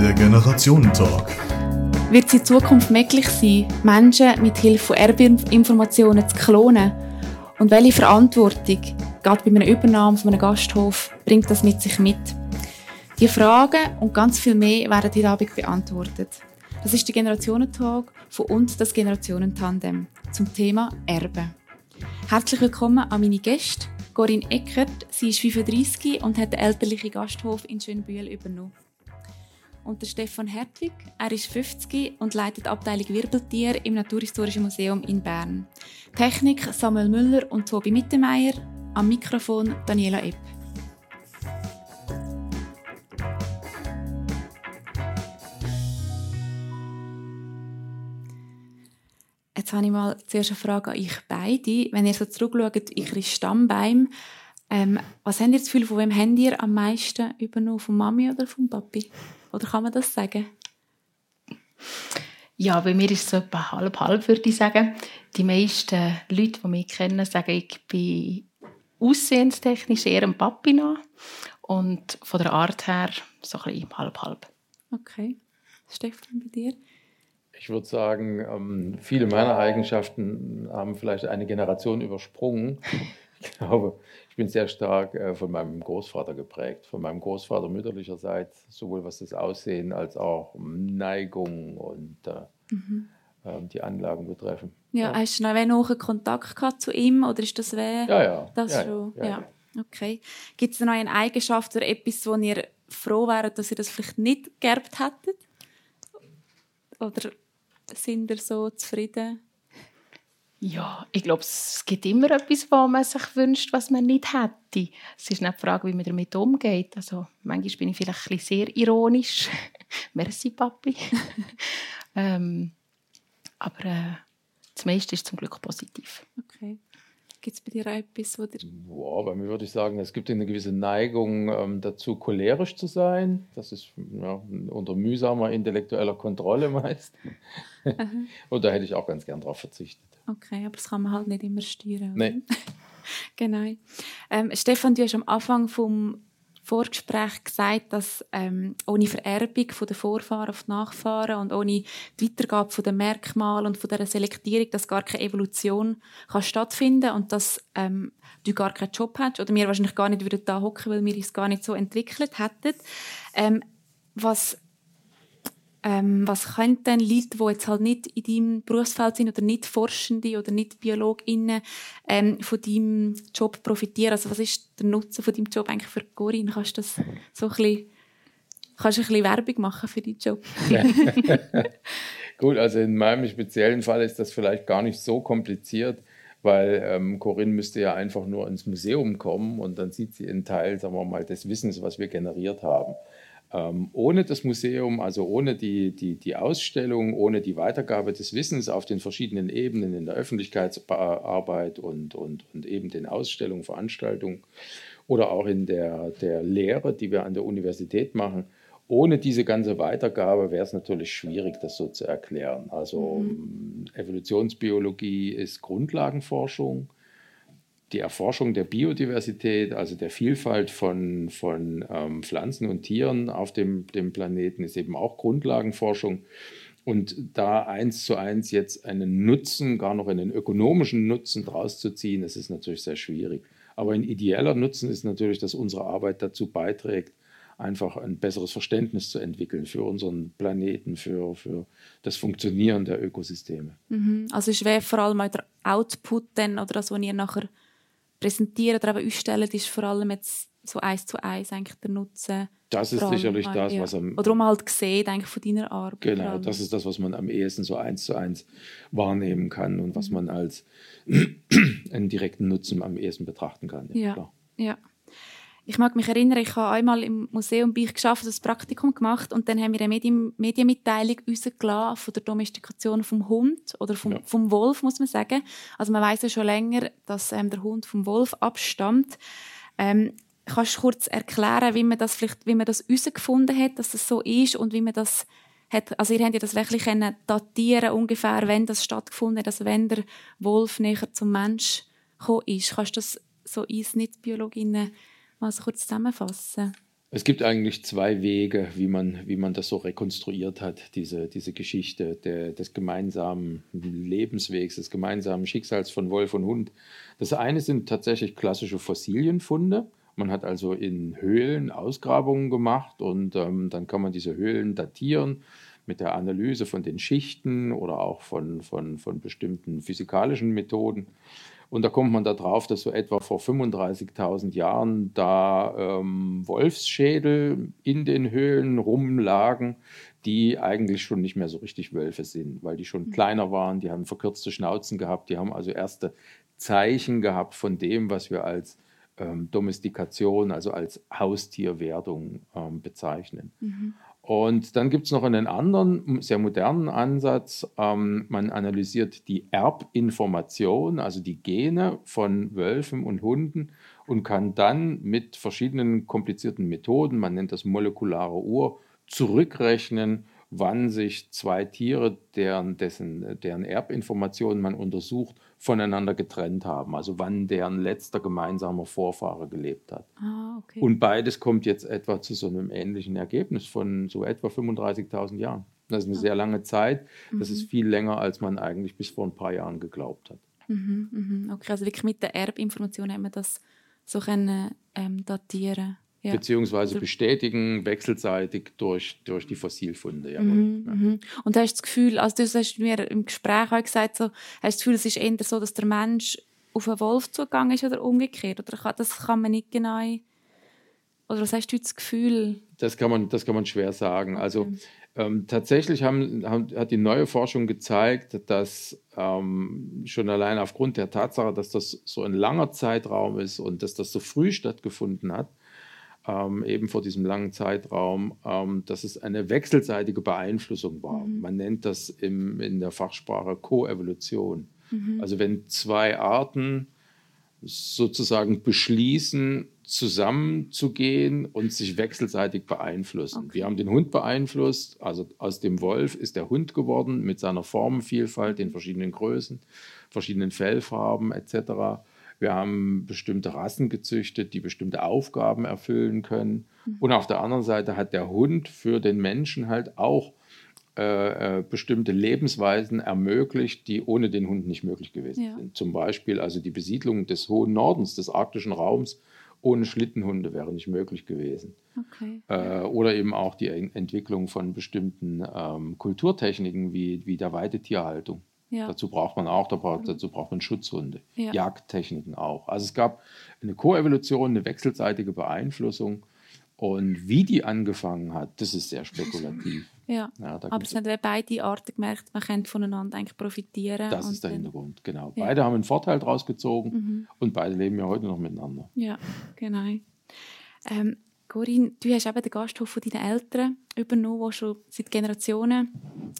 Der Generationentalk. Wird es in Zukunft möglich sein, Menschen mit Hilfe von Erbinformationen zu klonen? Und welche Verantwortung, gerade bei einer Übernahme von einem Gasthof, bringt das mit sich mit? Die Fragen und ganz viel mehr werden heute Abend beantwortet. Das ist der Generationentalk von uns, das Generationentandem, zum Thema Erbe. Herzlich willkommen an meine Gäste. Corinne Eckert, sie ist 35 und hat den elterlichen Gasthof in Schönbühl übernommen. Und der Stefan Hertwig, er ist 50 und leitet Abteilung Wirbeltier im Naturhistorischen Museum in Bern. Technik Samuel Müller und Tobi Mittermeier, am Mikrofon Daniela Epp. Jetzt habe ich mal zuerst eine Frage an euch beide. Wenn ihr so zurückschaut, eure Stammbeim, ähm, was habt ihr das Gefühl, von wem habt ihr am meisten übernommen? Von Mami oder von Papi? Oder kann man das sagen? Ja, bei mir ist es so etwa halb-halb, würde ich sagen. Die meisten Leute, die mich kennen, sagen, ich bin aussehenstechnisch eher ein Papi nach. Und von der Art her so ein bisschen halb-halb. Okay. Stefan, bei dir? Ich würde sagen, ähm, viele meiner Eigenschaften haben vielleicht eine Generation übersprungen. Ich glaube, bin sehr stark äh, von meinem Großvater geprägt, von meinem Großvater mütterlicherseits, sowohl was das Aussehen als auch Neigung und äh, mhm. äh, die Anlagen betreffen. Ja, ja. hast du noch einen Kontakt gehabt zu ihm oder ist das wer? Ja, ja. Das ja, schon? Ja, ja. Okay. Gibt es noch eine Eigenschaft oder etwas, wo ihr froh wäret, dass ihr das vielleicht nicht geerbt hättet? Oder sind ihr so zufrieden? Ja, ich glaube, es gibt immer etwas, was man sich wünscht, was man nicht hätte. Es ist nicht die Frage, wie man damit umgeht. Also, manchmal bin ich vielleicht ein bisschen sehr ironisch. Merci, Papi. ähm, aber äh, das meiste ist zum Glück positiv. Okay. Gibt es bei dir auch etwas, wo dir... Boah, bei mir würde ich sagen, es gibt eine gewisse Neigung ähm, dazu, cholerisch zu sein. Das ist ja, unter mühsamer intellektueller Kontrolle meist. Und da hätte ich auch ganz gern darauf verzichtet. Okay, aber das kann man halt nicht immer steuern. Nein. genau. Ähm, Stefan, du hast am Anfang vom Vorgespräch gesagt, dass ähm, ohne Vererbung von den Vorfahren auf die Nachfahren und ohne die Weitergabe von den Merkmalen und von der Selektierung, dass gar keine Evolution kann stattfinden und dass ähm, du gar keinen Job hast oder wir wahrscheinlich gar nicht würden da hocken, weil wir uns gar nicht so entwickelt hätten. Ähm, was ähm, was könnten denn Leute, die jetzt halt nicht in deinem Berufsfeld sind oder nicht Forschende oder nicht BiologInnen, ähm, von deinem Job profitieren? Also was ist der Nutzen von deinem Job eigentlich für Corinne? Kannst du das so ein bisschen, kannst du ein bisschen Werbung machen für deinen Job? Gut, also in meinem speziellen Fall ist das vielleicht gar nicht so kompliziert, weil ähm, Corinne müsste ja einfach nur ins Museum kommen und dann sieht sie einen Teil, sagen wir mal, des Wissens, was wir generiert haben. Ähm, ohne das Museum, also ohne die, die, die Ausstellung, ohne die Weitergabe des Wissens auf den verschiedenen Ebenen in der Öffentlichkeitsarbeit und, und, und eben den Ausstellungen, Veranstaltungen oder auch in der, der Lehre, die wir an der Universität machen, ohne diese ganze Weitergabe wäre es natürlich schwierig, das so zu erklären. Also mhm. Evolutionsbiologie ist Grundlagenforschung die Erforschung der Biodiversität, also der Vielfalt von, von ähm, Pflanzen und Tieren auf dem, dem Planeten, ist eben auch Grundlagenforschung. Und da eins zu eins jetzt einen Nutzen, gar noch einen ökonomischen Nutzen draus zu ziehen, das ist natürlich sehr schwierig. Aber ein ideeller Nutzen ist natürlich, dass unsere Arbeit dazu beiträgt, einfach ein besseres Verständnis zu entwickeln für unseren Planeten, für, für das Funktionieren der Ökosysteme. Mhm. Also ist vor allem der Output dann, oder das, was ihr nachher präsentieren oder eben ausstellen, ist vor allem jetzt so eins zu eins eigentlich der Nutzen. Das ist sicherlich das, ja. was am... Oder man halt sieht eigentlich von deiner Arbeit. Genau, das ist das, was man am ehesten so eins zu eins wahrnehmen kann und was mhm. man als einen direkten Nutzen am ehesten betrachten kann. Ja, ja. ja. Ich mag mich erinnern, ich habe einmal im Museum bei geschafft, das Praktikum gemacht und dann haben wir eine Medien Medienmitteilung rausgelassen von der Domestikation vom Hund oder vom, ja. vom Wolf, muss man sagen. Also man weiß ja schon länger, dass ähm, der Hund vom Wolf abstammt. Ähm, kannst du kurz erklären, wie man das vielleicht, wie man das herausgefunden hat, dass das so ist und wie man das hat, also ihr habt ja das wirklich können datieren ungefähr, wenn das stattgefunden hat, also wenn der Wolf näher zum Mensch gekommen ist. Kannst du das so uns Nicht-Biologinnen mal so kurz zusammenfassen? Es gibt eigentlich zwei Wege, wie man, wie man das so rekonstruiert hat, diese, diese Geschichte der, des gemeinsamen Lebenswegs, des gemeinsamen Schicksals von Wolf und Hund. Das eine sind tatsächlich klassische Fossilienfunde. Man hat also in Höhlen Ausgrabungen gemacht und ähm, dann kann man diese Höhlen datieren mit der Analyse von den Schichten oder auch von, von, von bestimmten physikalischen Methoden. Und da kommt man darauf, dass so etwa vor 35.000 Jahren da ähm, Wolfsschädel in den Höhlen rumlagen, die eigentlich schon nicht mehr so richtig Wölfe sind, weil die schon mhm. kleiner waren, die haben verkürzte Schnauzen gehabt, die haben also erste Zeichen gehabt von dem, was wir als ähm, Domestikation, also als Haustierwerdung ähm, bezeichnen. Mhm. Und dann gibt es noch einen anderen, sehr modernen Ansatz. Ähm, man analysiert die Erbinformation, also die Gene von Wölfen und Hunden und kann dann mit verschiedenen komplizierten Methoden, man nennt das molekulare Uhr, zurückrechnen, wann sich zwei Tiere, deren, dessen, deren Erbinformationen man untersucht, voneinander getrennt haben. Also wann deren letzter gemeinsamer Vorfahre gelebt hat. Ah, okay. Und beides kommt jetzt etwa zu so einem ähnlichen Ergebnis von so etwa 35.000 Jahren. Das ist eine ah. sehr lange Zeit. Das mhm. ist viel länger, als man eigentlich bis vor ein paar Jahren geglaubt hat. Mhm, mhm. Okay, also wirklich mit der Erbinformation haben wir das so können, ähm, datieren ja. beziehungsweise also bestätigen wechselseitig durch, durch die Fossilfunde. Mhm, ja. mhm. Und hast du das Gefühl, also du hast mir im Gespräch auch gesagt, so, hast du das Gefühl, es ist eher so, dass der Mensch auf einen Wolf zugegangen ist oder umgekehrt? Oder kann, das kann man nicht genau... Oder was hast du das Gefühl? Das kann man, das kann man schwer sagen. Okay. Also ähm, tatsächlich haben, haben, hat die neue Forschung gezeigt, dass ähm, schon allein aufgrund der Tatsache, dass das so ein langer Zeitraum ist und dass das so früh stattgefunden hat, ähm, eben vor diesem langen Zeitraum, ähm, dass es eine wechselseitige Beeinflussung war. Mhm. Man nennt das im, in der Fachsprache Koevolution. Mhm. Also wenn zwei Arten sozusagen beschließen, zusammenzugehen und sich wechselseitig beeinflussen. Okay. Wir haben den Hund beeinflusst, also aus dem Wolf ist der Hund geworden mit seiner Formenvielfalt, den verschiedenen Größen, verschiedenen Fellfarben etc. Wir haben bestimmte Rassen gezüchtet, die bestimmte Aufgaben erfüllen können. Mhm. Und auf der anderen Seite hat der Hund für den Menschen halt auch äh, äh, bestimmte Lebensweisen ermöglicht, die ohne den Hund nicht möglich gewesen ja. sind. Zum Beispiel also die Besiedlung des hohen Nordens, des arktischen Raums, ohne Schlittenhunde wäre nicht möglich gewesen. Okay. Äh, oder eben auch die Entwicklung von bestimmten ähm, Kulturtechniken wie, wie der Weidetierhaltung. Ja. Dazu braucht man auch, dazu braucht man Schutzhunde, ja. Jagdtechniken auch. Also es gab eine Koevolution, eine wechselseitige Beeinflussung. Und wie die angefangen hat, das ist sehr spekulativ. Ja, ja aber es haben beide Arten gemerkt, man kann voneinander eigentlich profitieren. Das ist der Hintergrund, genau. Ja. Beide haben einen Vorteil daraus gezogen mhm. und beide leben ja heute noch miteinander. Ja, genau. Ähm, Corinne, du hast eben den Gasthof von deinen Eltern übernommen, der schon seit Generationen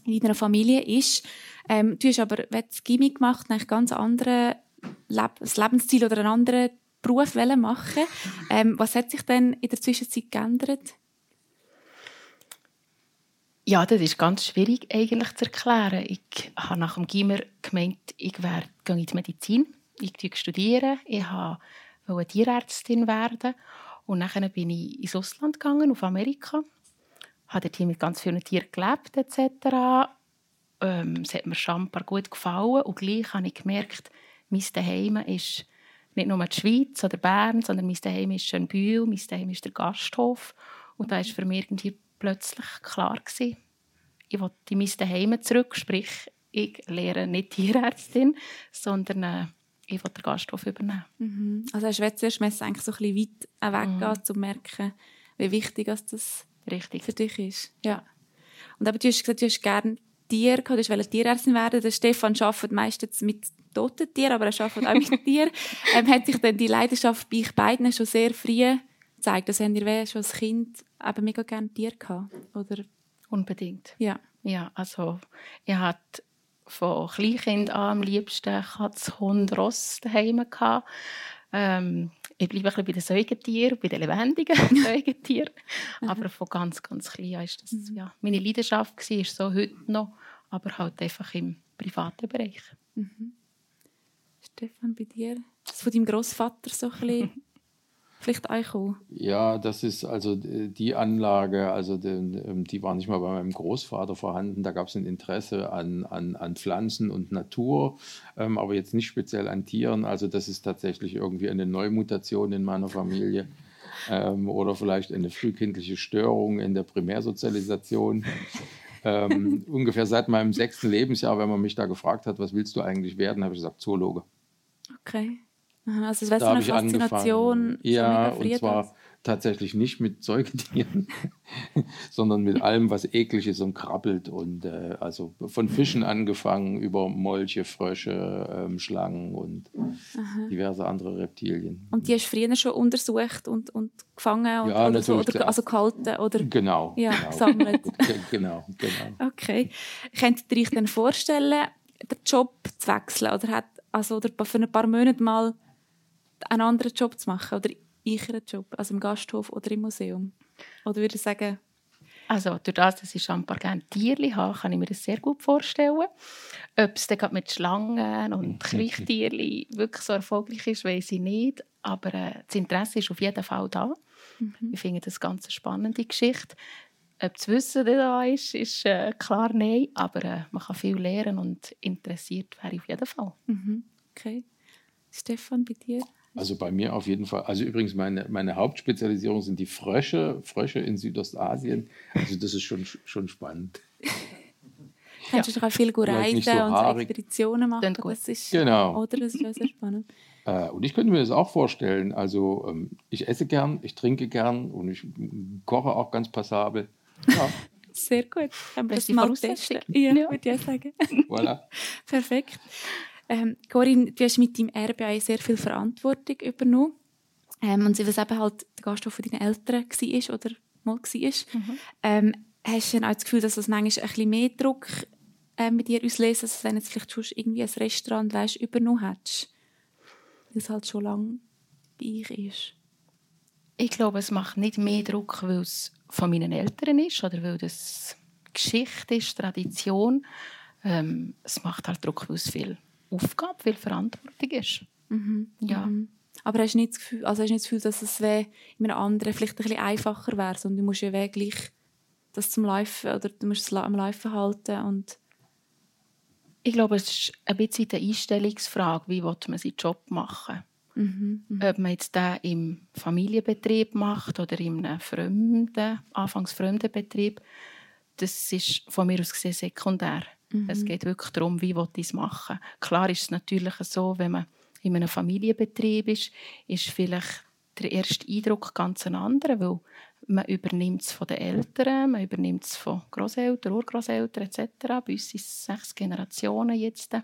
in deiner Familie ist. Ähm, du hast aber, wenn das Gimmick gemacht hast, ganz andere Leb das Lebensstil oder einen anderen Beruf machen ähm, Was hat sich denn in der Zwischenzeit geändert? Ja, das ist ganz schwierig eigentlich zu erklären. Ich habe nach dem Gimmer gemeint, ich gehe in die Medizin, ich studiere, ich wollte Tierärztin werden und dann bin ich ins Ausland gegangen, auf Amerika. Habe dort mit ganz vielen Tieren gelebt etc. Ähm, es hat mir schon ein paar gut gefallen und gleich habe ich gemerkt, mein Zuhause ist nicht nur die Schweiz oder Bern, sondern mein Zuhause ist Schönbühl, mein Zuhause ist der Gasthof. Und da war für mich irgendwie plötzlich klar, gewesen, ich will in mein Zuhause zurück, sprich, ich lehre nicht Tierärztin, sondern äh, ich will den Gasthof übernehmen. Mhm. Also hast du zuerst eigentlich so ein bisschen weit weggehen, mhm. um zu merken, wie wichtig das Richtig. für dich ist. Ja. Und aber du hast gesagt, du hast gerne Tiere gehabt, du wolltest Tierärztin werden. Der Stefan arbeitet meistens mit toten Tieren, aber er arbeitet auch mit Tieren. Ähm, hat sich dann die Leidenschaft bei euch beiden schon sehr früh gezeigt? Also habt ihr schon als Kind eben mega gerne Tiere gehabt? Oder? Unbedingt. Ja. Ja, also ich hatte von Kleinkind an am liebsten Katz, Hund, Ross daheim gehabt. Ähm, ich bleibe ein bisschen bei den Säugetieren, bei den lebendigen Säugetieren. aber von ganz, ganz klein an ist das mhm. ja, meine Leidenschaft gewesen, ist so heute noch, aber halt einfach im privaten Bereich. Mhm. Stefan, bei dir? Das von deinem Großvater so ein bisschen? vielleicht einkommen? Ja, das ist also die Anlage, also die, ähm, die war nicht mal bei meinem Großvater vorhanden. Da gab es ein Interesse an, an, an Pflanzen und Natur, ähm, aber jetzt nicht speziell an Tieren. Also das ist tatsächlich irgendwie eine Neumutation in meiner Familie. Ähm, oder vielleicht eine frühkindliche Störung in der Primärsozialisation. ähm, ungefähr seit meinem sechsten Lebensjahr, wenn man mich da gefragt hat, was willst du eigentlich werden, habe ich gesagt, Zoologe. Okay. Also es wäre so eine Faszination. Ja, und zwar tatsächlich nicht mit Säugetieren, sondern mit allem, was eklig ist und krabbelt. Und äh, also von Fischen angefangen über Molche, Frösche, ähm, Schlangen und Aha. diverse andere Reptilien. Und die hast du früher schon untersucht und, und gefangen und, ja, oder so, oder, also gehalten? Oder, genau. Ja, genau. gesammelt. genau, genau. Okay. Könntet ihr euch dann vorstellen, den Job zu wechseln oder, hat, also, oder für ein paar Monate mal einen anderen Job zu machen oder einen Job, also im Gasthof oder im Museum? Oder würde ich sagen... Also durch das, dass ich schon ein paar gerne Tiere habe, kann ich mir das sehr gut vorstellen. Ob es dann mit Schlangen und Kriechtieren wirklich so erfolgreich ist, weiß ich nicht. Aber äh, das Interesse ist auf jeden Fall da. Mhm. Ich finde das eine ganz spannende Geschichte. Ob das Wissen da ist, ist äh, klar nein, aber äh, man kann viel lernen und interessiert wäre ich auf jeden Fall. Mhm. Okay. Stefan, bei dir? Also bei mir auf jeden Fall. Also übrigens, meine, meine Hauptspezialisierung sind die Frösche, Frösche in Südostasien. Also das ist schon, schon spannend. Kannst du doch auch viel reisen so und so Expeditionen machen. Das ist, genau. Oder? Das ist sehr spannend. Äh, und ich könnte mir das auch vorstellen. Also ähm, ich esse gern, ich trinke gern und ich koche auch ganz passabel. Ja. Sehr gut. Haben wir das mal testen. Ja, ja. würde ich sagen. Voilà. Perfekt. Ähm, Corinne, du hast mit deinem Erbe sehr viel Verantwortung übernommen. Ähm, und was eben halt der Gasthof von deinen Eltern war oder mal war. Mhm. Ähm, hast du dann auch das Gefühl, dass das manchmal ein bisschen mehr Druck äh, mit dir auslöst, als wenn jetzt vielleicht schon irgendwie ein Restaurant weißt, übernommen hättest? Weil es halt schon lange bei euch ist. Ich glaube, es macht nicht mehr Druck, weil es von meinen Eltern ist oder weil das Geschichte ist, Tradition. Ähm, es macht halt Druck, weil es viel Aufgabe, viel Verantwortung ist. Mhm. Ja. Mhm. Aber hast du nicht das Gefühl, also hast du nicht das Gefühl dass es in einem anderen vielleicht ein bisschen einfacher wäre, sondern du musst ja wirklich das zum Laufen oder du musst es am Laufen halten und ich glaube, es ist ein bisschen eine Einstellungsfrage, wie man seinen Job machen mhm, mhm, Ob man jetzt den im Familienbetrieb macht oder in einem fremden, anfangs fremden Betrieb, das ist von mir aus gesehen sekundär. Mhm. Es geht wirklich darum, wie ich es machen Klar ist es natürlich so, wenn man in einem Familienbetrieb ist, ist vielleicht der erste Eindruck ganz ein anderer, weil man übernimmt es von den Eltern, man übernimmt es von Großeltern, Urgroßeltern etc. Bei uns sind es sechs Generationen jetzt.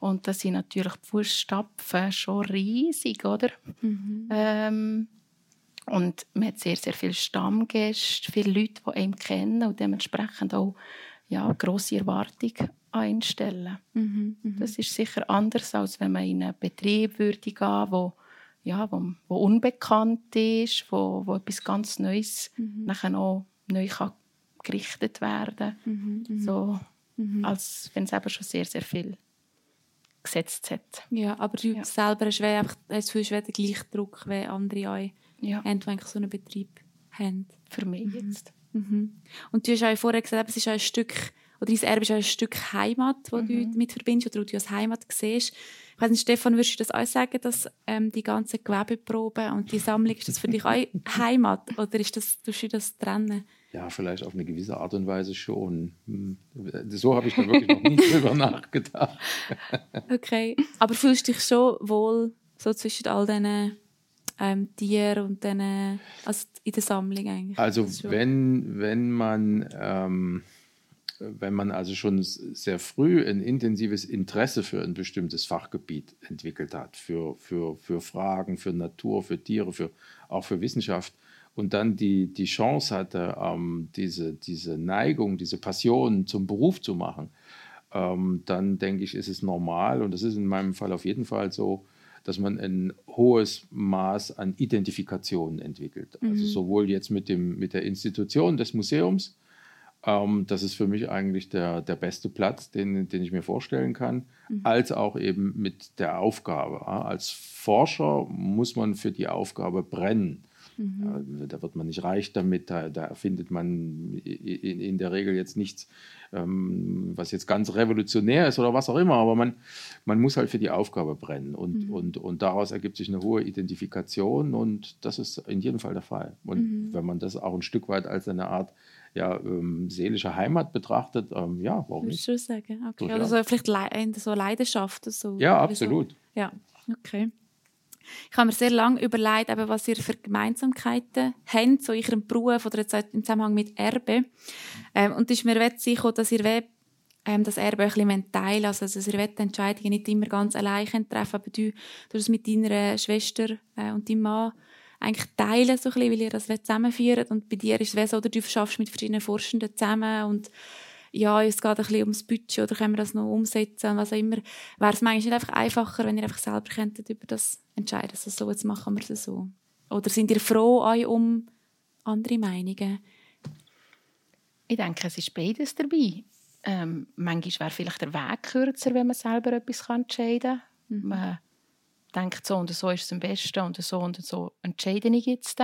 Und da sind natürlich die Fußstapfen schon riesig, oder? Mhm. Ähm, und man hat sehr, sehr viele Stammgäste, viele Leute, die einen kennen und dementsprechend auch ja, grosse Erwartung einstellen. Mhm, mh. Das ist sicher anders, als wenn man in einen Betrieb würde gehen wo, ja, wo, wo unbekannt ist, wo, wo etwas ganz Neues mhm. nachher noch neu kann gerichtet werden mhm, mhm, so mhm. als wenn es eben schon sehr, sehr viel gesetzt hat. Ja, aber du ja. selber hast, einfach, hast du den gleichen Druck, wie andere auch ja. haben, die so einen Betrieb haben. Für mich mhm. jetzt. Mhm. Und du hast auch vorher gesagt, es ist ein Stück, oder dein Erbe ist ein Stück Heimat, das mhm. du damit verbindest, oder du als Heimat siehst. Ich weiss nicht, Stefan, würdest du das auch sagen, dass ähm, die ganzen Gewebeproben und die Sammlung, ist das für dich auch Heimat, oder ist das, tust du das trennen? Ja, vielleicht auf eine gewisse Art und Weise schon. Hm. So habe ich da wirklich noch nie drüber nachgedacht. okay, aber fühlst du dich schon wohl so zwischen all diesen ähm, Tieren und dann äh, also in der Sammlung eigentlich. Also wenn, wenn man ähm, wenn man also schon sehr früh ein intensives Interesse für ein bestimmtes Fachgebiet entwickelt hat, für, für, für Fragen, für Natur, für Tiere, für, auch für Wissenschaft, und dann die, die Chance hatte, ähm, diese, diese Neigung, diese Passion zum Beruf zu machen, ähm, dann denke ich, ist es normal, und das ist in meinem Fall auf jeden Fall so, dass man ein hohes Maß an Identifikation entwickelt. Also mhm. Also sowohl jetzt mit, dem, mit der Institution des Museums, Ähm, das ist für mich eigentlich der, der beste Platz, den, den ich mir vorstellen kann, mhm. als auch eben mit der Aufgabe. Als Forscher muss man für die Aufgabe brennen. Mhm. Da wird man nicht reich damit, da, da findet man in, in, der Regel jetzt nichts, ähm, was jetzt ganz revolutionär ist oder was auch immer, aber man, man muss halt für die Aufgabe brennen und, mhm. und, und daraus ergibt sich eine hohe Identifikation und das ist in jedem Fall der Fall. Und mhm. wenn man das auch ein Stück weit als eine Art ja, ähm, seelische Heimat betrachtet, ähm, ja, warum nicht? Ich sagen, okay. Oder so vielleicht Le so Leidenschaft. So, ja, absolut. So. Ja, okay. Ich habe mir sehr lange überlegt, eben, was ihr für Gemeinsamkeiten habt, so in eurem Beruf oder jetzt im Zusammenhang mit Erbe. Ähm, und ist mir sicher, dass ihr ähm, das Erbe ein bisschen teilen Also, dass ihr die Entscheidungen nicht immer ganz allein treffen aber du, du es mit deiner Schwester äh, und deinem Mann eigentlich teilen, so ein bisschen, weil ihr das zusammenführt. Und bei dir ist es so, oder du schaffst mit verschiedenen Forschenden zusammen und ja, es geht ein bisschen ums Budget oder können wir das noch umsetzen, was auch immer. Wäre es manchmal nicht einfach einfacher, wenn ihr einfach selber könntet über das entscheiden, also so, jetzt machen wir es so. Oder sind ihr froh euch um andere Meinungen? Ich denke, es ist beides dabei. Ähm, manchmal wäre vielleicht der Weg kürzer, wenn man selber etwas entscheiden kann. Mhm. Man denkt, so und so ist es am besten und so und so entscheide ich jetzt.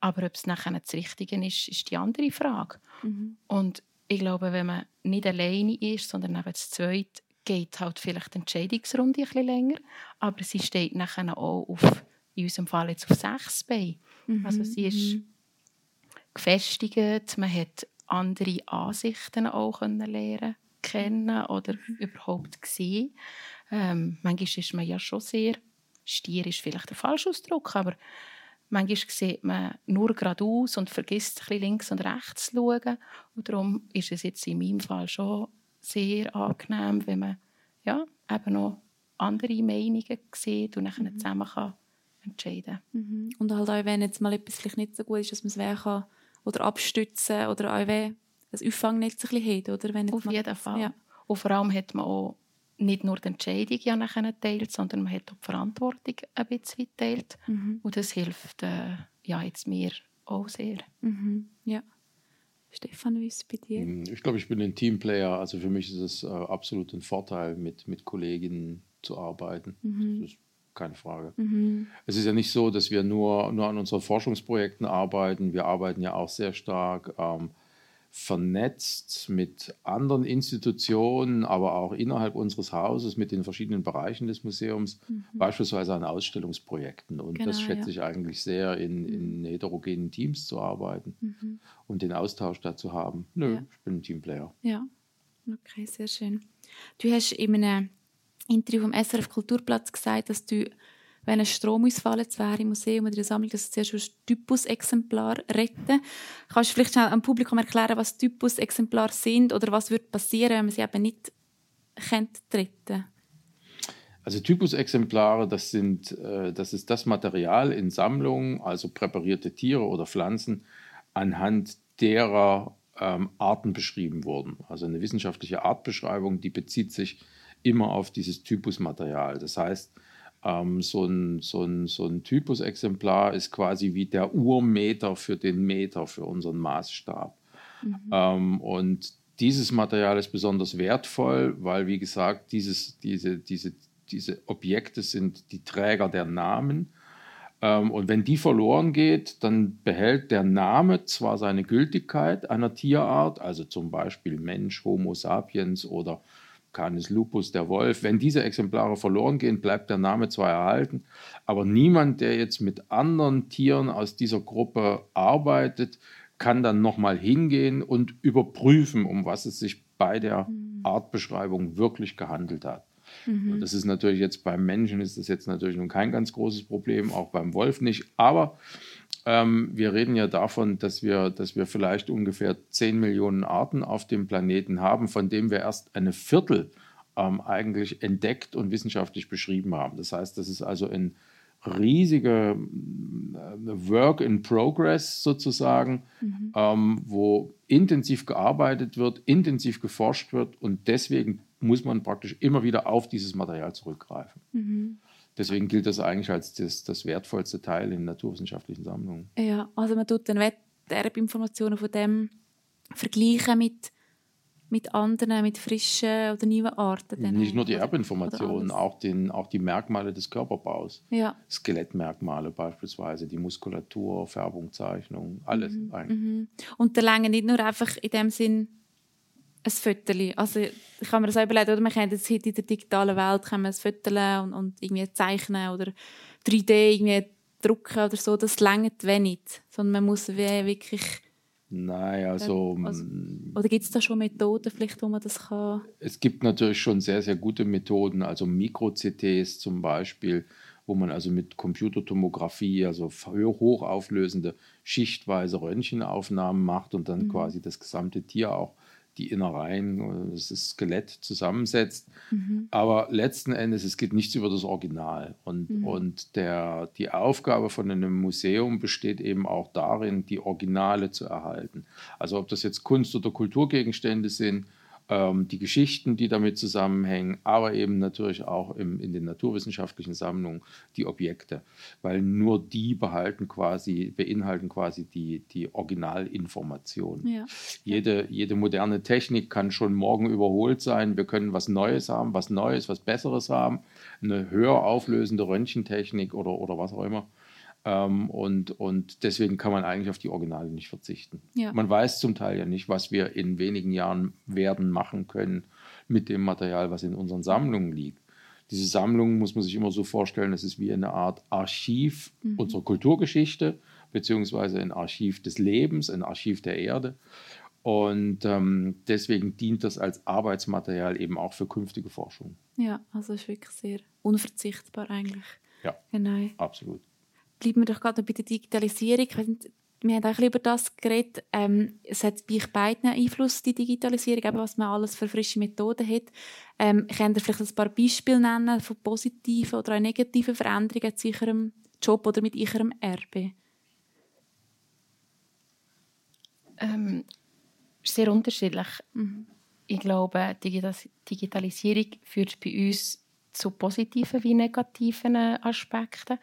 Aber ob es nachher das Richtige ist, ist die andere Frage. Mhm. Und ich glaube, wenn man nicht alleine ist, sondern eben zu zweit, geht halt vielleicht die Entscheidungsrunde ein bisschen länger. Aber sie steht nachher auch auf, in unserem Fall jetzt auf sechs Beinen. Mhm. Also sie ist mhm. gefestigt, man hat andere Ansichten auch können lernen kennen oder überhaupt gesehen. Ähm, manchmal ist man ja schon sehr Stier ist vielleicht der falsche Ausdruck, aber manchmal sieht man nur geradeaus und vergisst ein bisschen links und rechts zu schauen. Und darum ist es jetzt in meinem Fall schon sehr angenehm, wenn man ja, eben noch andere Meinungen sieht und dann mhm. zusammen kann entscheiden mhm. Und halt auch, wenn jetzt mal etwas vielleicht nicht so gut ist, dass man es wer kann oder abstützen oder auch wenn das Auffangnetzes ein bisschen hat, oder? Wenn Auf jeden Fall. Ja. Und vor allem hat man auch nicht nur die Entscheidung ja nachher teilt, sondern man hat auch die Verantwortung ein bisschen geteilt. Mhm. Und das hilft äh, ja, jetzt mir auch sehr. Mhm. Ja. Stefan, wie ist es bei dir? Hm, ich glaube, ich bin ein Teamplayer. Also für mich ist es äh, absolut ein Vorteil, mit, mit Kolleginnen zu arbeiten. Mhm. Das ist keine Frage. Mhm. Es ist ja nicht so, dass wir nur, nur an unseren Forschungsprojekten arbeiten. Wir arbeiten ja auch sehr stark ähm, vernetzt mit anderen Institutionen, aber auch innerhalb unseres Hauses mit den verschiedenen Bereichen des Museums, mhm. beispielsweise an Ausstellungsprojekten. Und genau, das schätze ja. ich eigentlich sehr, in, in heterogenen Teams zu arbeiten mhm. und den Austausch dazu haben. Nö, ja. ich bin ein Teamplayer. Ja, okay, sehr schön. Du hast in einem Interview vom SRF Kulturplatz gesagt, dass du wenn ein Stromausfall jetzt wäre im Museum oder in der Sammlung, dass zuerst ein Typusexemplar retten. Kannst du vielleicht schnell am Publikum erklären, was Typusexemplare sind oder was würde passieren, wenn man sie eben nicht kennt, retten? Also Typusexemplare, das, sind, äh, das ist das Material in Sammlungen, also präparierte Tiere oder Pflanzen, anhand derer ähm, Arten beschrieben wurden. Also eine wissenschaftliche Artbeschreibung, die bezieht sich immer auf dieses Typusmaterial. Das heißt, ähm, so, ein, so, ein, so ein Typusexemplar ist quasi wie der Urmeter für den Meter, für unseren Maßstab. Mhm. Ähm, und dieses Material ist besonders wertvoll, weil, wie gesagt, dieses, diese, diese, diese Objekte sind die Träger der Namen. Ähm, und wenn die verloren geht, dann behält der Name zwar seine Gültigkeit einer Tierart, also zum Beispiel Mensch, Homo sapiens oder Canis lupus, der Wolf. Wenn diese Exemplare verloren gehen, bleibt der Name zwar erhalten, aber niemand, der jetzt mit anderen Tieren aus dieser Gruppe arbeitet, kann dann nochmal hingehen und überprüfen, um was es sich bei der mhm. Artbeschreibung wirklich gehandelt hat. Mhm. Das ist natürlich jetzt beim Menschen ist das jetzt natürlich nun kein ganz großes Problem, auch beim Wolf nicht. Aber ähm, wir reden ja davon, dass wir, dass wir vielleicht ungefähr 10 Millionen Arten auf dem Planeten haben, von denen wir erst eine Viertel ähm, eigentlich entdeckt und wissenschaftlich beschrieben haben. Das heißt, das ist also ein riesiger äh, Work in Progress sozusagen, mhm. ähm, wo intensiv gearbeitet wird, intensiv geforscht wird und deswegen muss man praktisch immer wieder auf dieses Material zurückgreifen. Mhm. Deswegen gilt das eigentlich als das, das wertvollste Teil in naturwissenschaftlichen Sammlungen. Ja, also man tut dann Erbinformationen von dem vergleichen mit, mit anderen, mit frischen oder neuen Arten. Nicht nur die Erbinformationen, auch, den, auch die Merkmale des Körperbaus. Ja. Skelettmerkmale beispielsweise, die Muskulatur, Färbung, Zeichnung, alles eigentlich. Und der Länge nicht nur einfach in dem Sinn ein Fötterli. Also ich kann mir das auch überlegen, oder man kann jetzt heute in der digitalen Welt kann man ein Fötterli und, und irgendwie zeichnen oder 3D irgendwie drucken oder so. Das längert wenig, sondern man muss wirklich Nein, also, also- mm, oder gibt es da schon Methoden vielleicht, wo man das kann? es gibt natürlich schon sehr, sehr gute Methoden, also Mikro-CTs zum Beispiel, wo man also mit Computertomographie, also ho- hochauflösende, schichtweise Röntgenaufnahmen macht und dann quasi das gesamte Tier auch die Innereien, das Skelett zusammensetzt. Aber letzten Endes, es geht nichts über das Original. Und, und der, die Aufgabe von einem Museum besteht eben auch darin, die Originale zu erhalten. Also ob das jetzt Kunst- oder Kulturgegenstände sind, ähm, die Geschichten, die damit zusammenhängen, aber eben natürlich auch im, in den naturwissenschaftlichen Sammlungen die Objekte, weil nur die behalten quasi, beinhalten quasi die, die Originalinformation. Ja. Jede, jede moderne Technik kann schon morgen überholt sein. Wir können was Neues haben, was Neues, was Besseres haben, eine höher auflösende Röntgentechnik oder, oder was auch immer. Ähm, und, und deswegen kann man eigentlich auf die Originale nicht verzichten. Ja. Man weiß zum Teil ja nicht, was wir in wenigen Jahren werden machen können mit dem Material, was in unseren Sammlungen liegt. Diese Sammlung muss man sich immer so vorstellen, das ist wie eine Art Archiv unserer Kulturgeschichte, beziehungsweise ein Archiv des Lebens, ein Archiv der Erde. Und ähm, deswegen dient das als Arbeitsmaterial eben auch für künftige Forschung. ja, also ist wirklich sehr unverzichtbar eigentlich. Ja, Genau. absolut. Bleiben wir doch gerade noch bei der Digitalisierung. Wir haben auch über das geredet. Ähm, es hat bei euch beiden Einfluss, die Digitalisierung, eben was man alles für frische Methoden hat. Ähm, könnt ihr vielleicht ein paar Beispiele nennen von positiven oder auch negativen Veränderungen zu eurem Job oder mit eurem Erbe? Ähm, sehr unterschiedlich. Ich glaube, Digitas Digitalisierung führt bei uns zu positiven wie negativen äh, Aspekten.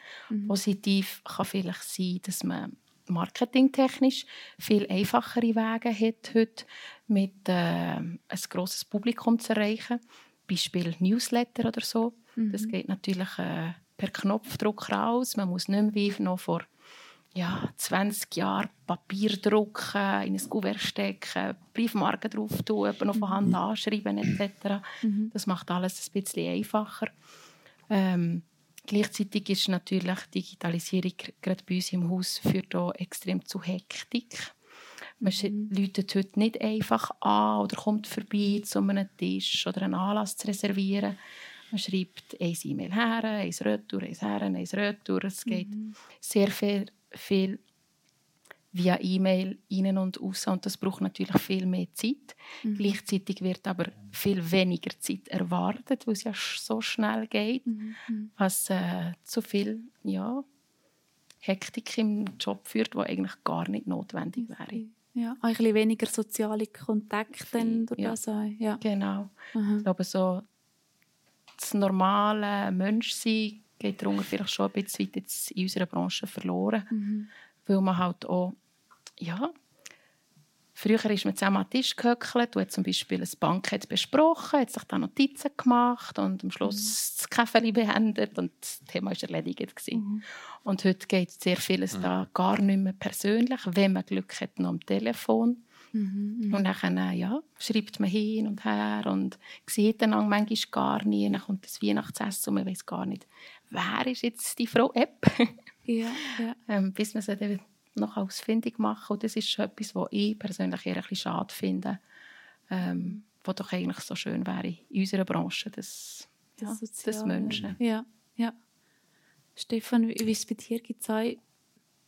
Positiv kann vielleicht sein, dass man marketingtechnisch viel einfachere Wege hat, heute mit äh, ein grosses Publikum zu erreichen. Beispiel Newsletter oder so. Das geht natürlich äh, per Knopfdruck raus. Man muss nicht mehr wie noch vor ja, 20 Jahre Papier drucken, in ein Kuvert stecken, Briefmarken drauf tun, auf die Hand anschreiben etc. Das macht alles ein bisschen einfacher. Ähm, gleichzeitig ist natürlich Digitalisierung gerade bei uns im Haus führt auch extrem zu Hektik. Man mhm. läutet heute nicht einfach an oder kommt vorbei, um einen Tisch oder einen Anlass zu reservieren. Man schreibt ein E-Mail her, ein Retour, ein her, ein Retour. Es geht sehr viel, viel via E-Mail rein und raus und das braucht natürlich viel mehr Zeit. Gleichzeitig wird aber viel weniger Zeit erwartet, weil es ja so schnell geht, was äh, zu viel ja, Hektik im Job führt, die eigentlich gar nicht notwendig wäre. Ja, ein bisschen weniger soziale Kontakte durch Ja. das auch. Ja. Genau. Aha. Ich glaube, so das normale Menschsein geht darunter vielleicht schon ein bisschen weit jetzt in unserer Branche verloren. Weil man halt auch, ja, früher ist man zusammen an den Tisch gehöckelt, hat zum Beispiel ein Bankett besprochen, hat sich da Notizen gemacht und am Schluss das Kaffee beendet und das Thema war erledigt. gewesen. Und heute geht sehr vieles da gar nicht mehr persönlich, wenn man Glück hat, noch am Telefon. Und dann ja, schreibt man hin und her und sieht dann manchmal gar nie. Dann kommt das Weihnachtsessen und man weiß gar nicht, wer ist jetzt die Frau App, Ja, ja. ähm, bis man sie dann noch ausfindig macht. Und das ist schon etwas, was ich persönlich eher ein bisschen schade finde, ähm, was doch eigentlich so schön wäre in unserer Branche, das, ja, das. Menschen. Ja, ja. Stefan, wie ist es bei dir? Gibt es auch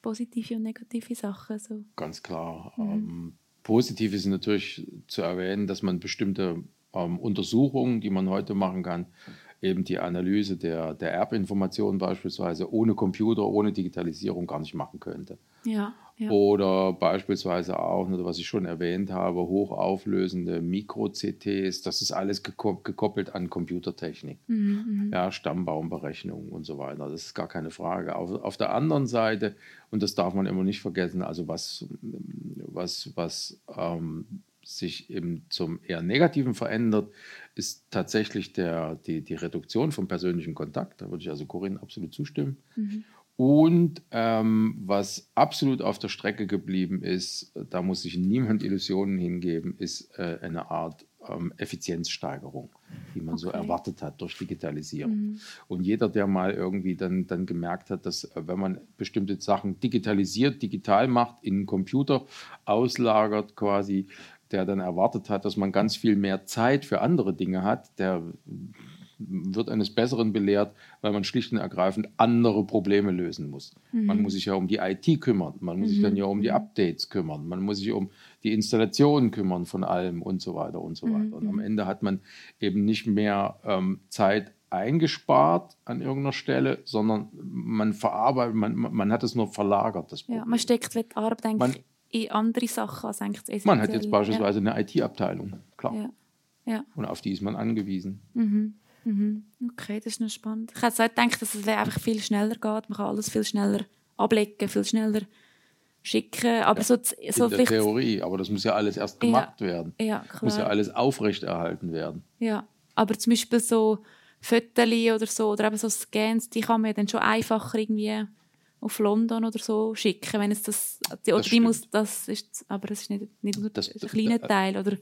positive und negative Sachen? So? Ganz klar. Ähm, positiv ist natürlich zu erwähnen, dass man bestimmte ähm, Untersuchungen, die man heute machen kann, eben die Analyse der, der Erbinformationen beispielsweise ohne Computer, ohne Digitalisierung gar nicht machen könnte. Ja, ja. Oder beispielsweise auch, was ich schon erwähnt habe, hochauflösende Mikro-CTs, das ist alles geko gekoppelt an Computertechnik, Mhm, ja, Stammbaumberechnung und so weiter. Das ist gar keine Frage. Auf, auf der anderen Seite, und das darf man immer nicht vergessen, also was, was, was ähm, sich eben zum eher Negativen verändert, ist tatsächlich der, die, die Reduktion vom persönlichen Kontakt. Da würde ich also Corinne absolut zustimmen. Mhm. Und ähm, was absolut auf der Strecke geblieben ist, da muss sich niemand Illusionen hingeben, ist äh, eine Art ähm, Effizienzsteigerung, die man so Okay. erwartet hat durch Digitalisierung. Mhm. Und jeder, der mal irgendwie dann, dann gemerkt hat, dass äh, wenn man bestimmte Sachen digitalisiert, digital macht, in den Computer auslagert quasi, der dann erwartet hat, dass man ganz viel mehr Zeit für andere Dinge hat, der wird eines Besseren belehrt, weil man schlicht und ergreifend andere Probleme lösen muss. Man muss sich ja um die IT kümmern, man muss sich dann ja um die Updates kümmern, man muss sich um die Installation kümmern von allem und so weiter und so weiter. Und am Ende hat man eben nicht mehr ähm, Zeit eingespart an irgendeiner Stelle, sondern man verarbeitet, man, man hat es nur verlagert, das Problem. Ja, man steckt die Arbeit Man- eigentlich in andere Sachen als eigentlich das Man hat jetzt beispielsweise eine IT-Abteilung, klar. Ja. ja. Und auf die ist man angewiesen. Mhm. Mhm. Okay, das ist noch spannend. Ich hätte gedacht, dass es einfach viel schneller geht. Man kann alles viel schneller ablegen, viel schneller schicken. Aber so, so in der. Theorie, aber das muss ja alles erst Ja. gemacht werden. Ja, klar. Muss ja alles aufrechterhalten werden. Ja, aber zum Beispiel so Fotos oder so, oder eben so Scans, die kann man ja dann schon einfacher irgendwie auf London oder so schicken, wenn es das, die, oder die stimmt. muss, das ist, aber es ist nicht, nicht nur Das- ein das- kleiner äh, Teil, oder?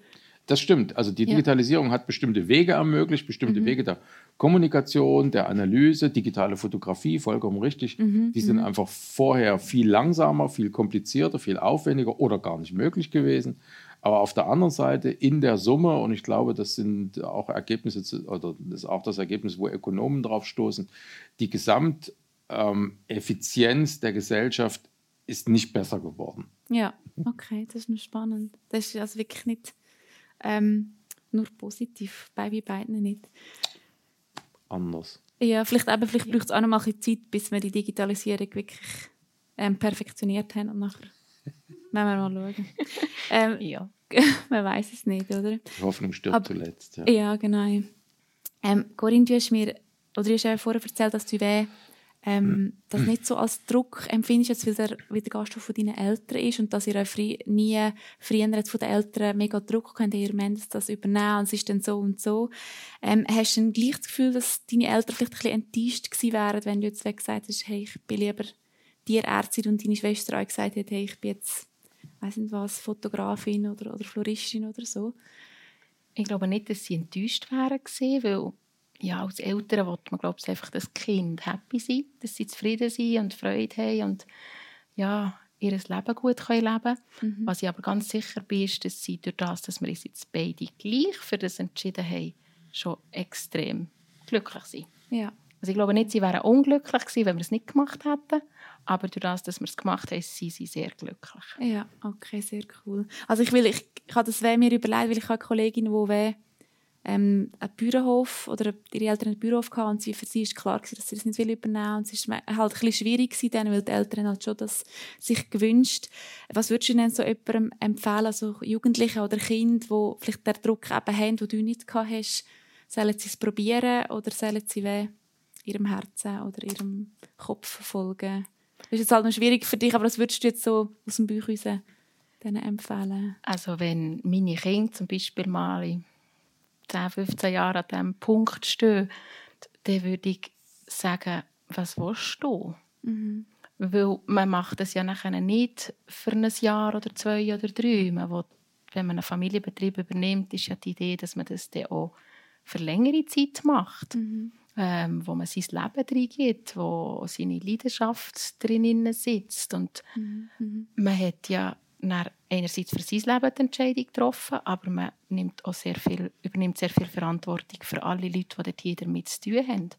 Das stimmt. Also die Ja. Digitalisierung hat bestimmte Wege ermöglicht, bestimmte Mhm. Wege der Kommunikation, der Analyse, digitale Fotografie, vollkommen richtig. Mhm, Die sind einfach vorher viel langsamer, viel komplizierter, viel aufwendiger oder gar nicht möglich gewesen. Aber auf der anderen Seite in der Summe, und ich glaube, das sind auch Ergebnisse, oder das ist auch das Ergebnis, wo Ökonomen drauf stoßen, die Gesamteffizienz der Gesellschaft ist nicht besser geworden. Ja, okay, das ist noch spannend. Das ist also wirklich nicht ähm, nur positiv, bei wie beiden nicht. Anders. Ja, vielleicht, eben, vielleicht braucht es auch noch mal ein Zeit, bis wir die Digitalisierung wirklich ähm, perfektioniert haben und nachher werden wir mal schauen. ähm, Ja. man weiß es nicht, oder? Die Hoffnung stirbt Aber- zuletzt. Ja. Ja, genau. Ähm, Corinne, du hast mir, oder du hast ja vorher erzählt, dass du weh, ähm, das nicht so als Druck empfindest, jetzt, weil der, weil der Gasthof von deinen Eltern ist und dass ihr nie früher jetzt von den Eltern mega Druck könnt, ihr müsst das übernehmen und es ist dann so und so. Ähm, hast du dann gleich das Gefühl, dass deine Eltern vielleicht ein bisschen enttäuscht gewesen wären, wenn du jetzt gesagt hast, hey, ich bin lieber Tierärztin und deine Schwester auch gesagt hat, hey, ich bin jetzt, weiß nicht was, Fotografin oder, oder Floristin oder so? Ich glaube nicht, dass sie enttäuscht wären gewesen, weil ja, als Eltern will man glaube ich, einfach, dass die Kinder happy sind, dass sie zufrieden sind und Freude haben und ja, ihr Leben gut können leben können. Was ich aber ganz sicher bin, ist, dass sie durch das, dass wir uns jetzt beide gleich für das entschieden haben, schon extrem glücklich sind. Ja. Also ich glaube nicht, sie wären unglücklich gewesen, wenn wir es nicht gemacht hätten, aber durch das, dass wir es gemacht haben, sind sie sehr glücklich. Ja, okay, sehr cool. Also ich will, ich, ich habe das weh mir überlegt, weil ich habe eine Kollegin, die weh ähm, einen Bauernhof oder ihre Eltern einen Bauernhof hatten und sie, für sie ist klar gewesen, dass sie das nicht will übernehmen und es war halt ein bisschen schwierig gewesen, dann, weil die Eltern halt schon das sich gewünscht. Was würdest du denn so jemandem empfehlen, also Jugendlichen oder Kinder, die vielleicht den Druck eben haben, den du nicht gehabt hast, sollen sie es probieren oder sollen sie weh ihrem Herzen oder ihrem Kopf folgen? Das ist jetzt halt noch schwierig für dich, aber was würdest du jetzt so aus dem Bauch empfehlen? Also wenn meine Kinder zum Beispiel mal 10, 15 Jahren an diesem Punkt stehen, dann würde ich sagen, was willst du? Mhm. Weil man macht das ja nachher nicht für ein Jahr oder zwei oder drei. Man will, wenn man einen Familienbetrieb übernimmt, ist ja die Idee, dass man das dann auch für längere Zeit macht. Ähm, wo man sein Leben reingibt, wo seine Leidenschaft drinnen sitzt. Und man hat ja einerseits für sein Leben die Entscheidung getroffen, aber man nimmt auch sehr viel, übernimmt sehr viel Verantwortung für alle Leute, die dort hier damit zu tun haben.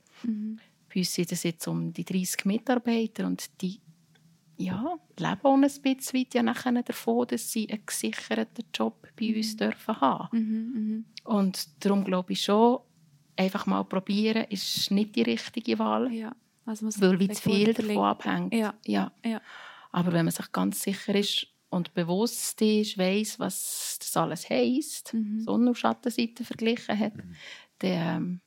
Bei uns sind es jetzt um die 30 Mitarbeiter und die ja, leben auch ein bisschen weit ja nachher davon, dass sie einen gesicherten Job bei uns dürfen haben. Und darum glaube ich schon, einfach mal probieren ist nicht die richtige Wahl. Ja. Also weil wie zu viel davon abhängt. Ja. Ja. Ja. Aber wenn man sich ganz sicher ist und bewusst ist, weiß, was das alles heisst, Mhm. Sonne- und Schattenseite verglichen hat, dann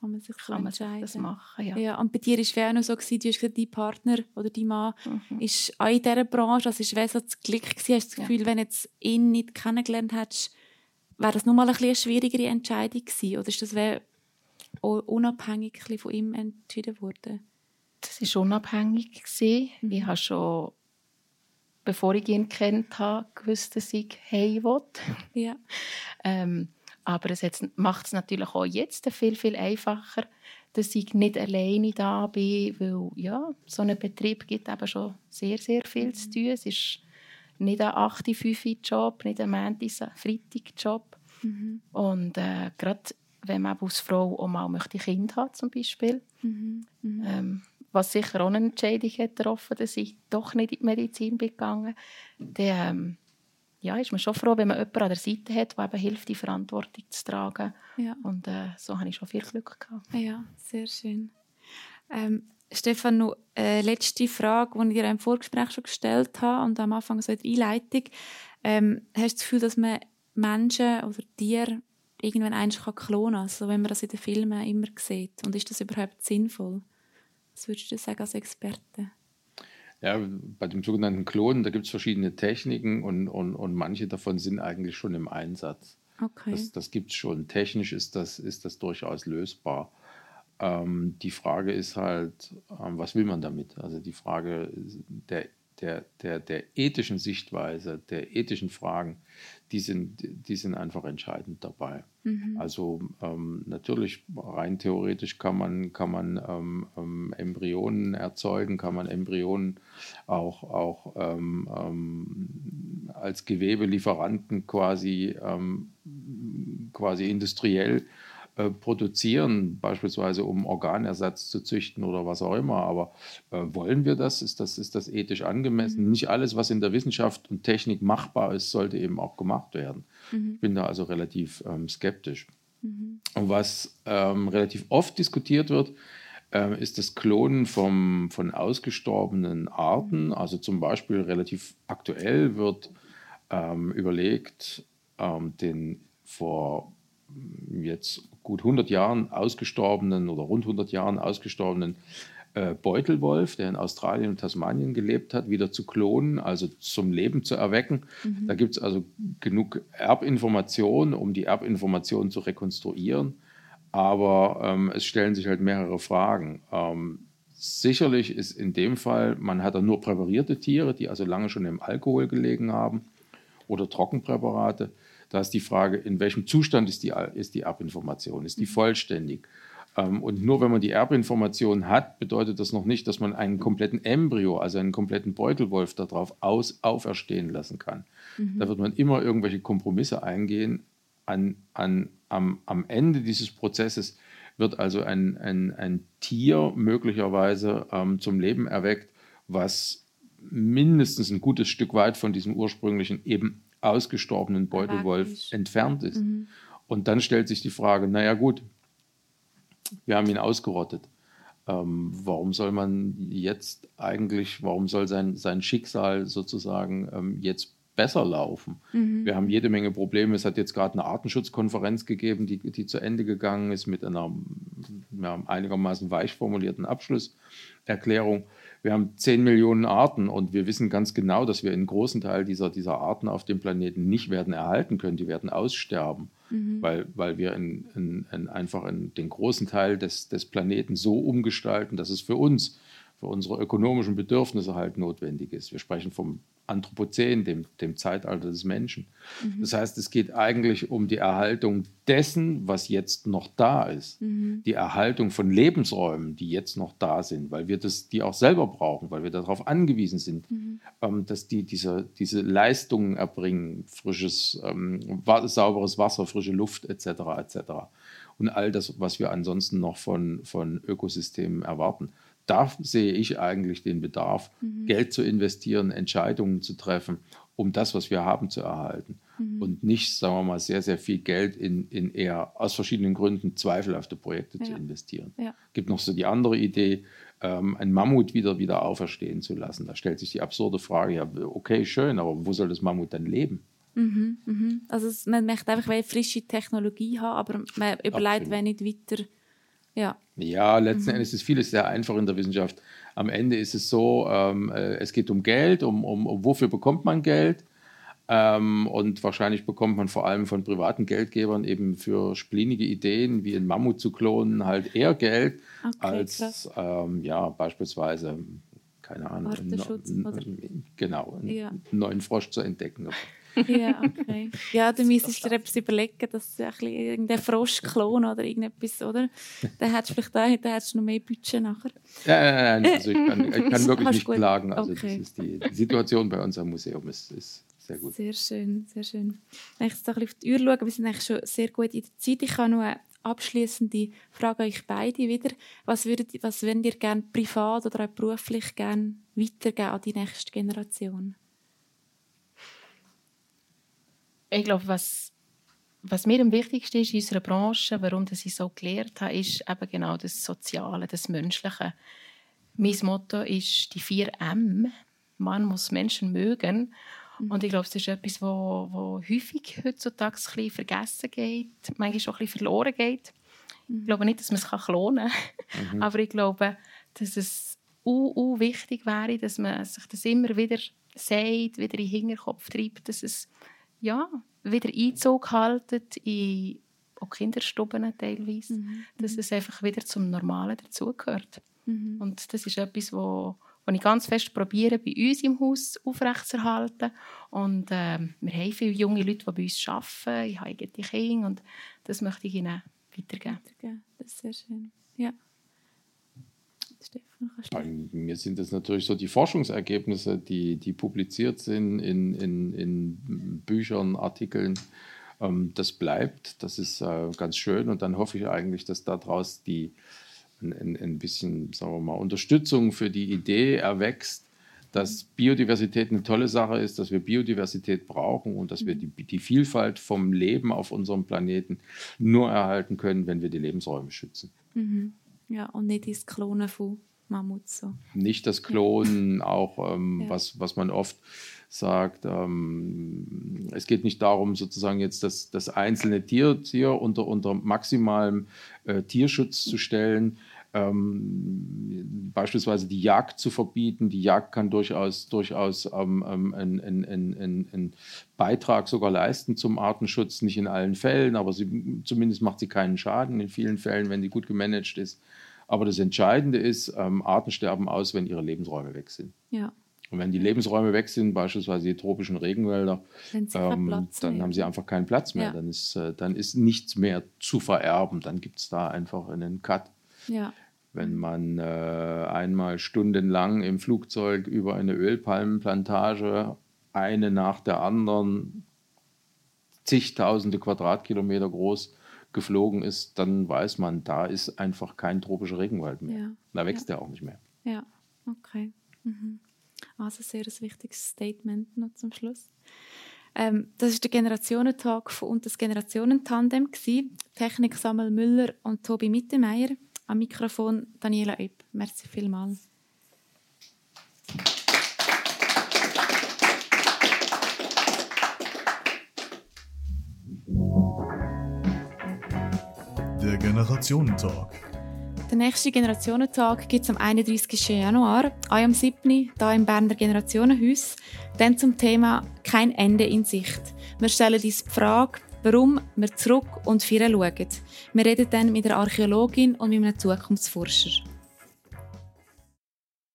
Kann man sich so kann man sich das machen. Ja. Ja, und bei dir war es auch noch so, gewesen, du hast gesagt, dein Partner oder dein Mann Mhm. ist auch in dieser Branche, also es war so das Glück, gewesen. hast du das Ja. Gefühl, wenn du jetzt ihn nicht kennengelernt hättest, wäre das nochmal ein bisschen eine schwierigere Entscheidung gewesen? Oder ist das unabhängig von ihm entschieden worden? Das war unabhängig. gewesen. Mhm. Ich habe schon, bevor ich ihn kennt habe, gewusst, dass ich heim will. Ja. Ähm, aber es macht es natürlich auch jetzt viel, viel einfacher, dass ich nicht alleine da bin, weil ja, so ein Betrieb gibt eben schon sehr, sehr viel zu tun. Es ist nicht ein 8-5-Job, nicht ein Montag-Freitag-Job. Mhm. Und äh, gerade wenn man als Frau auch mal möchte Kind hat zum Beispiel, Mhm. Mhm. ähm, was sicher auch eine Entscheidung hat getroffen, dass ich doch nicht in die Medizin bin gegangen, dann ähm, ja, ist man schon froh, wenn man jemanden an der Seite hat, der eben hilft, die Verantwortung zu tragen. Ja. Und äh, so habe ich schon viel Glück gehabt. ja, sehr schön. Ähm, Stefan, noch eine letzte Frage, die ich dir im Vorgespräch schon gestellt habe und am Anfang so in der Einleitung. Ähm, hast du das Gefühl, dass man Menschen oder Tiere irgendwann eins kann klonen kann, also wenn man das in den Filmen immer sieht? Und ist das überhaupt sinnvoll? Was würdest du sagen als Experte? Ja, bei dem sogenannten Klonen, da gibt es verschiedene Techniken und, und, und manche davon sind eigentlich schon im Einsatz. Okay. Das, das gibt es schon. Technisch ist das, ist das durchaus lösbar. Ähm, die Frage ist halt, ähm, was will man damit? Also die Frage der, der, der, der ethischen Sichtweise, der ethischen Fragen, die sind, die sind einfach entscheidend dabei. Mhm. Also ähm, natürlich, rein theoretisch kann man, kann man ähm, ähm, Embryonen erzeugen, kann man Embryonen auch, auch ähm, ähm, als Gewebelieferanten quasi, ähm, quasi industriell äh, produzieren, beispielsweise um Organersatz zu züchten oder was auch immer. Aber äh, wollen wir das? Ist, das? ist das ethisch angemessen? Nicht alles, was in der Wissenschaft und Technik machbar ist, sollte eben auch gemacht werden. Ich bin da also relativ ähm, skeptisch. Und was ähm, relativ oft diskutiert wird, ähm, ist das Klonen vom, von ausgestorbenen Arten. Also zum Beispiel relativ aktuell wird ähm, überlegt, ähm, den vor jetzt gut 100 Jahren ausgestorbenen oder rund 100 Jahren ausgestorbenen äh, Beutelwolf, der in Australien und Tasmanien gelebt hat, wieder zu klonen, also zum Leben zu erwecken. Da gibt es also genug Erbinformationen, um die Erbinformationen zu rekonstruieren. Aber ähm, es stellen sich halt mehrere Fragen. Ähm, sicherlich ist in dem Fall, man hat da nur präparierte Tiere, die also lange schon im Alkohol gelegen haben oder Trockenpräparate. Da ist die Frage, in welchem Zustand ist die, ist die Erbinformation? Ist die vollständig? Ähm, und nur wenn man die Erbinformation hat, bedeutet das noch nicht, dass man einen kompletten Embryo, also einen kompletten Beutelwolf darauf aus, auferstehen lassen kann. Da wird man immer irgendwelche Kompromisse eingehen. An, an, am, am Ende dieses Prozesses wird also ein, ein, ein Tier möglicherweise ähm, zum Leben erweckt, was mindestens ein gutes Stück weit von diesem ursprünglichen eben ausgestorbenen Beutelwolf entfernt ist. Und dann stellt sich die Frage, naja gut, wir haben ihn ausgerottet. Ähm, warum soll man jetzt eigentlich, warum soll sein, sein Schicksal sozusagen ähm, jetzt besser laufen? Wir haben jede Menge Probleme. Es hat jetzt gerade eine Artenschutzkonferenz gegeben, die, die zu Ende gegangen ist mit einer ja, einigermaßen weich formulierten Abschlusserklärung. Wir haben 10 Millionen Arten und wir wissen ganz genau, dass wir einen großen Teil dieser, dieser Arten auf dem Planeten nicht werden erhalten können. Die werden aussterben, weil, weil wir in, in, in einfach in den großen Teil des, des Planeten so umgestalten, dass es für uns, für unsere ökonomischen Bedürfnisse halt notwendig ist. Wir sprechen vom Anthropozän, dem, dem Zeitalter des Menschen. Das heißt, es geht eigentlich um die Erhaltung dessen, was jetzt noch da ist. Die Erhaltung von Lebensräumen, die jetzt noch da sind, weil wir das, die auch selber brauchen, weil wir darauf angewiesen sind, ähm, dass die diese, diese Leistungen erbringen, frisches, ähm, sauberes Wasser, frische Luft etc. etc. Und all das, was wir ansonsten noch von, von Ökosystemen erwarten da sehe ich eigentlich den Bedarf, Geld zu investieren, Entscheidungen zu treffen, um das, was wir haben, zu erhalten. Mhm. Und nicht, sagen wir mal, sehr, sehr viel Geld in, in eher aus verschiedenen Gründen zweifelhafte Projekte ja. zu investieren. Es ja. gibt noch so die andere Idee, ähm, ein Mammut wieder, wieder auferstehen zu lassen. Da stellt sich die absurde Frage, ja, okay, schön, aber wo soll das Mammut dann leben? Mhm, mhm. Also man möchte einfach eine frische Technologie haben, aber man überlegt, wenn nicht weiter. Ja, ja letzten mhm. Endes ist vieles sehr einfach in der Wissenschaft. Am Ende ist es so, ähm, äh, es geht um Geld, um, um, um wofür bekommt man Geld. Ähm, und wahrscheinlich bekommt man vor allem von privaten Geldgebern eben für splinige Ideen wie ein Mammut zu klonen halt eher Geld okay, als ähm, ja beispielsweise keine Ahnung, einen, genau, einen ja. neuen Frosch zu entdecken. Ja, okay. Ja, dann müsstest du dir etwas überlegen, dass du ein bisschen irgendeinen Froschklon oder irgendetwas, oder? Dann hättest du vielleicht da, dann hättest du noch mehr Budget nachher. Ja, nein, nein, also ich kann, ich kann wirklich nicht gut. klagen. Also okay. das ist die, die, Situation bei uns am Museum ist, ist sehr gut. Sehr schön, sehr schön. Wenn ich jetzt ein bisschen auf die Uhr schaue, wir sind eigentlich schon sehr gut in der Zeit. Ich habe noch eine abschließende Frage an euch beide wieder. Was würdet, was würdet ihr gerne privat oder auch beruflich gerne weitergeben an die nächste Generation? Ich glaube, was, was mir am wichtigsten ist in unserer Branche, warum ich so gelernt habe, ist eben genau das Soziale, das Menschliche. Mein Motto ist die vier M. Man muss Menschen mögen. Mhm. Und ich glaube, das ist etwas, wo, wo häufig heutzutage ein bisschen vergessen geht, manchmal auch ein bisschen verloren geht. Mhm. Ich glaube nicht, dass man es klonen kann, mhm. aber ich glaube, dass es u, u wichtig wäre, dass man sich das immer wieder sagt, wieder in den Hinterkopf treibt, dass es ja, wieder Einzug halten in auch Kinderstuben teilweise, mhm. dass es einfach wieder zum Normalen dazugehört. Mhm. Und das ist etwas, wo, wo ich ganz fest probiere, bei uns im Haus aufrechtzuerhalten. Und äh, wir haben viele junge Leute, die bei uns arbeiten. Ich habe eigene Kinder und das möchte ich ihnen weitergeben. weitergeben. Das ist sehr schön. Ja. Stefan, Mir sind das natürlich so die Forschungsergebnisse, die, die publiziert sind in, in, in Büchern, Artikeln. Ähm, das bleibt, das ist äh, ganz schön und dann hoffe ich eigentlich, dass daraus die, ein, ein bisschen sagen wir mal, Unterstützung für die Idee erwächst, dass Biodiversität eine tolle Sache ist, dass wir Biodiversität brauchen und dass wir die, die Vielfalt vom Leben auf unserem Planeten nur erhalten können, wenn wir die Lebensräume schützen. Mhm. Ja, und nicht das Klonen von Mammuts. So. Nicht das Klonen, ja. auch ähm, ja. was, was man oft sagt, ähm, es geht nicht darum, sozusagen jetzt das, das einzelne Tier, Tier unter, unter maximalem äh, Tierschutz zu stellen. Ähm, beispielsweise die Jagd zu verbieten. Die Jagd kann durchaus, durchaus ähm, ähm einen, Beitrag sogar leisten zum Artenschutz, nicht in allen Fällen, aber sie, zumindest macht sie keinen Schaden in vielen Fällen, wenn die gut gemanagt ist. Aber das Entscheidende ist, ähm, Arten sterben aus, wenn ihre Lebensräume weg sind. Ja. Und wenn die Lebensräume weg sind, beispielsweise die tropischen Regenwälder, ähm, dann haben sie einfach keinen Platz mehr. Ja. Dann, ist, äh, dann ist nichts mehr zu vererben. Dann gibt es da einfach einen Cut. Ja. Wenn man äh, einmal stundenlang im Flugzeug über eine Ölpalmenplantage, eine nach der anderen, zigtausende Quadratkilometer groß, geflogen ist, dann weiß man, da ist einfach kein tropischer Regenwald mehr. Ja. Da wächst ja. er auch nicht mehr. Ja, okay. Mhm. Also sehr ein wichtiges Statement noch zum Schluss. Ähm, das ist der Generationentag und das Generationentandem Technik Samuel Müller und Tobi Mittermeier. Am Mikrofon Daniela Epp. Merci vielmals. Der Generationentag. Der nächste Generationentag gibt es am 31. Januar, auch am 7. hier im Berner Generationenhaus, dann zum Thema «Kein Ende in Sicht». Wir stellen uns die Frage, warum wir zurück und vorher schauen. Wir reden dann mit einer Archäologin und mit einem Zukunftsforscher.